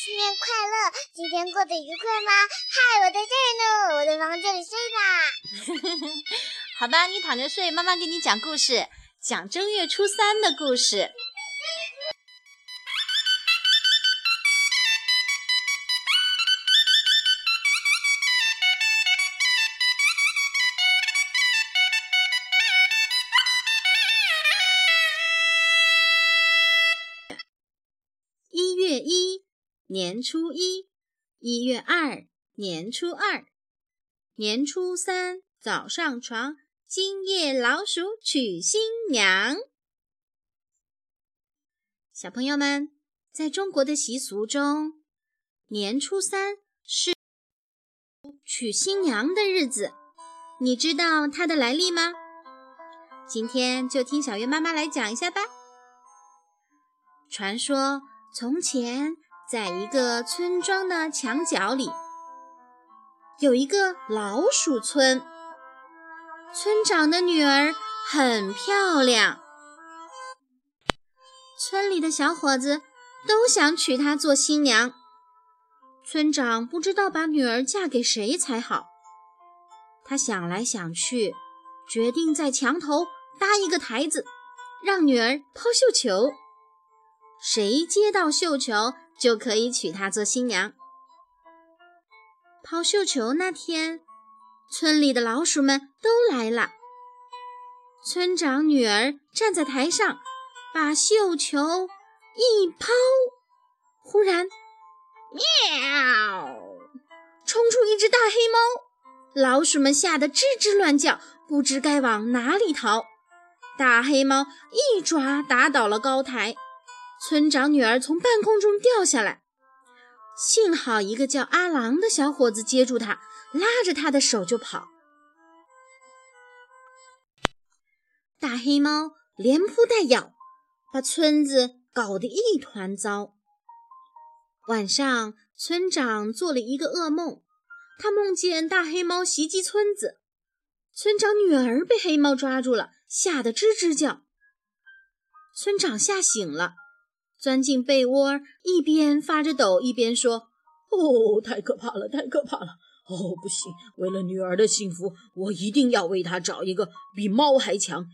新年快乐！今天过得愉快吗？嗨，我在这儿呢，我在房间里睡呢。好吧，你躺着睡，妈妈给你讲故事，讲正月初三的故事。年初一，一月二年初二，年初三早上床，今夜老鼠娶新娘。小朋友们，在中国的习俗中，年初三是娶新娘的日子。你知道它的来历吗？今天就听小月妈妈来讲一下吧。传说。从前，在一个村庄的墙角里，有一个老鼠村。村长的女儿很漂亮，村里的小伙子都想娶她做新娘。村长不知道把女儿嫁给谁才好，他想来想去，决定在墙头搭一个台子，让女儿抛绣球。谁接到绣球，就可以娶她做新娘。抛绣球那天，村里的老鼠们都来了。村长女儿站在台上，把绣球一抛，忽然，喵，冲出一只大黑猫，老鼠们吓得吱吱乱叫，不知该往哪里逃。大黑猫一爪打倒了高台。村长女儿从半空中掉下来，幸好一个叫阿郎的小伙子接住她，拉着她的手就跑。大黑猫连扑带咬，把村子搞得一团糟。晚上，村长做了一个噩梦，他梦见大黑猫袭击村子，村长女儿被黑猫抓住了，吓得吱吱叫。村长吓醒了。钻进被窝，一边发着抖，一边说：“哦，太可怕了，太可怕了！哦，不行，为了女儿的幸福，我一定要为她找一个比猫还强，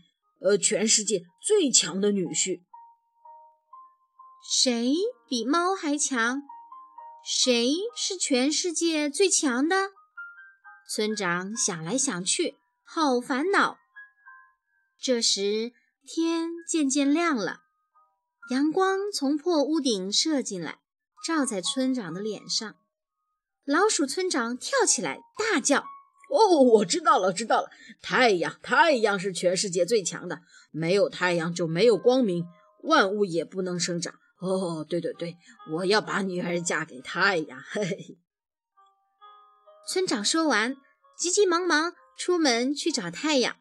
呃，全世界最强的女婿。谁比猫还强？谁是全世界最强的？”村长想来想去，好烦恼。这时，天渐渐亮了。阳光从破屋顶射进来，照在村长的脸上。老鼠村长跳起来，大叫：“哦，我知道了，知道了！太阳，太阳是全世界最强的。没有太阳就没有光明，万物也不能生长。哦，对对对，我要把女儿嫁给太阳。”嘿嘿。村长说完，急急忙忙出门去找太阳。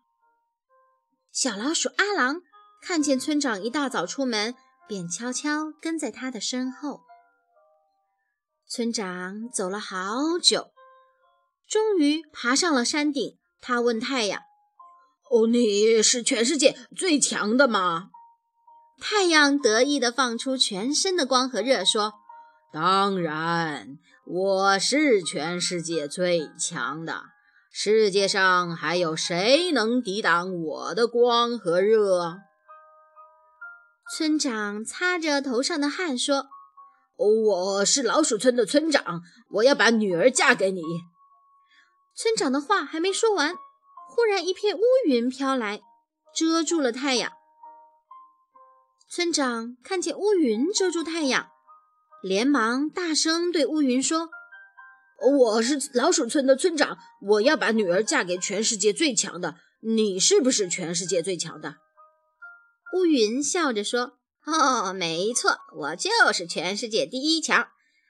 小老鼠阿郎看见村长一大早出门。便悄悄跟在他的身后。村长走了好久，终于爬上了山顶。他问太阳：“哦，你是全世界最强的吗？”太阳得意地放出全身的光和热，说：“当然，我是全世界最强的。世界上还有谁能抵挡我的光和热？”村长擦着头上的汗说：“我是老鼠村的村长，我要把女儿嫁给你。”村长的话还没说完，忽然一片乌云飘来，遮住了太阳。村长看见乌云遮住太阳，连忙大声对乌云说：“我是老鼠村的村长，我要把女儿嫁给全世界最强的。你是不是全世界最强的？”乌云笑着说：“哦，没错，我就是全世界第一强，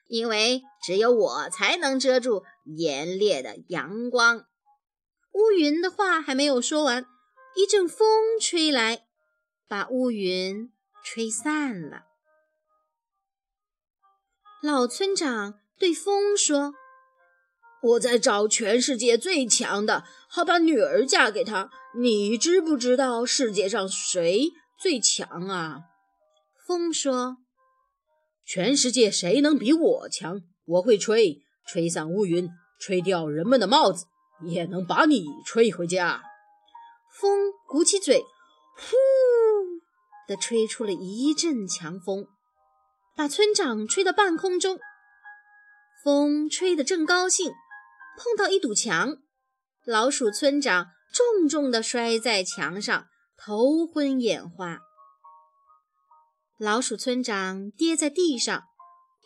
因为只有我才能遮住炎烈的阳光。”乌云的话还没有说完，一阵风吹来，把乌云吹散了。老村长对风说：“我在找全世界最强的，好把女儿嫁给他。你知不知道世界上谁？”最强啊！风说：“全世界谁能比我强？我会吹，吹散乌云，吹掉人们的帽子，也能把你吹回家。风鼓起嘴，呼的吹出了一阵强风，把村长吹到半空中。风吹得正高兴，碰到一堵墙，老鼠村长重重地摔在墙上，头昏眼花。老鼠村长跌在地上，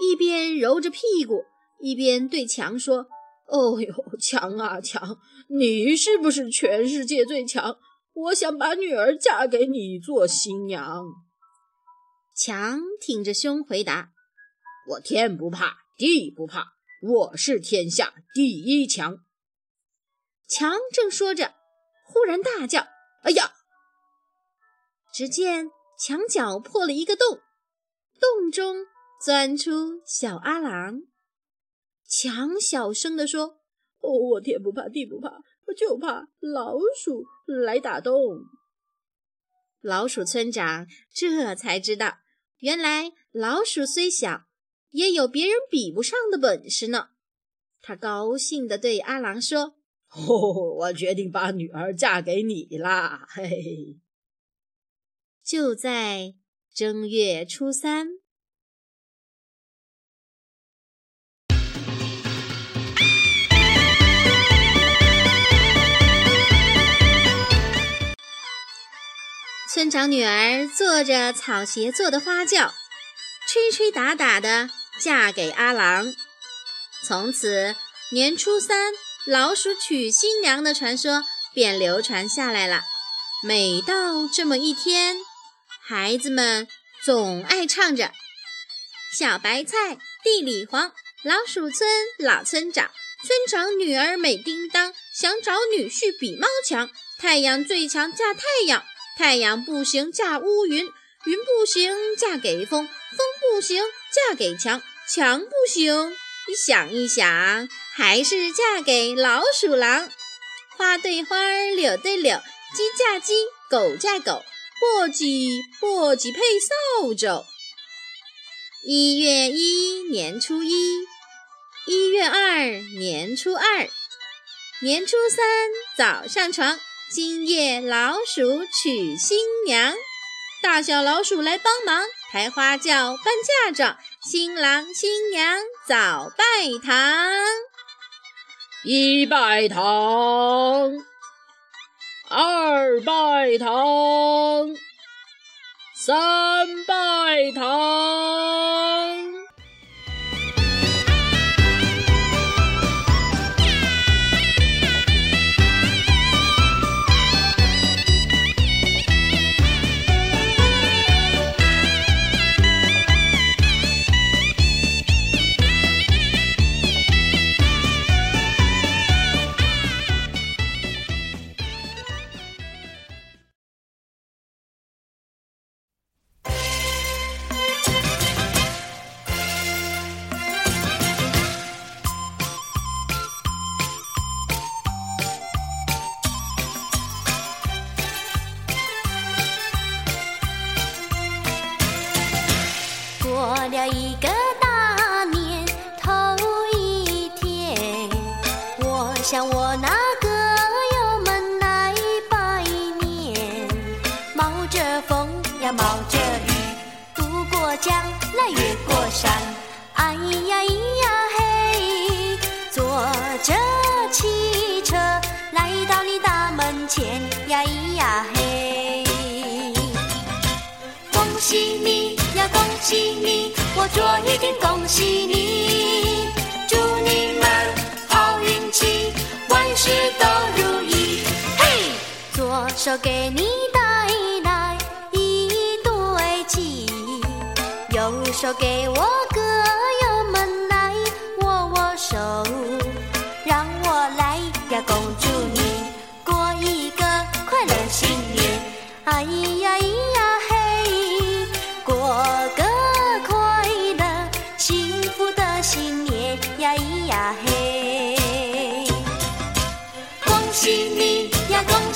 一边揉着屁股，一边对墙说：“哦呦，墙啊墙，你是不是全世界最强？我想把女儿嫁给你做新娘。”墙挺着胸回答：“我天不怕。”地不怕，我是天下第一强。强正说着，忽然大叫：“哎呀！”只见墙角破了一个洞，洞中钻出小阿郎。强小声地说：“哦，我天不怕地不怕，我就怕老鼠来打洞。”老鼠村长这才知道，原来老鼠虽小。也有别人比不上的本事呢。他高兴地对阿郎说：“哦，我决定把女儿嫁给你啦！”嘿嘿。就在正月初三，村长女儿坐着草鞋做的花轿，吹吹打打的。嫁给阿郎，从此年初三老鼠娶新娘的传说便流传下来了。每到这么一天，孩子们总爱唱着：“小白菜地里黄，老鼠村老村长，村长女儿美叮当，想找女婿比猫强。太阳最强嫁太阳，太阳不行嫁乌云，云不行嫁给风，风不行。”嫁给强，强不行。你想一想，还是嫁给老鼠狼。花对花，柳对柳，鸡嫁鸡，狗嫁狗，簸箕簸箕配扫帚。一月一年初一，一月二年初二，年初三早上床。今夜老鼠娶新娘，大小老鼠来帮忙。抬花轿，搬嫁妆，新郎新娘早拜堂。一拜堂，二拜堂，三拜堂。向我想我那个友们来拜年，冒着风呀冒着雨，渡过江来越过山，哎呀咿呀嘿，坐着汽你，我做一定恭喜你，祝你们好运气，万。事都如意，嘿！左手给你带来一对鸡，右手给我哥友们来握握手，让我来呀恭祝你过一个快乐新年，哎呀咿呀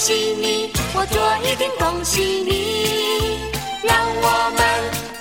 喜你我做一定恭喜你让我们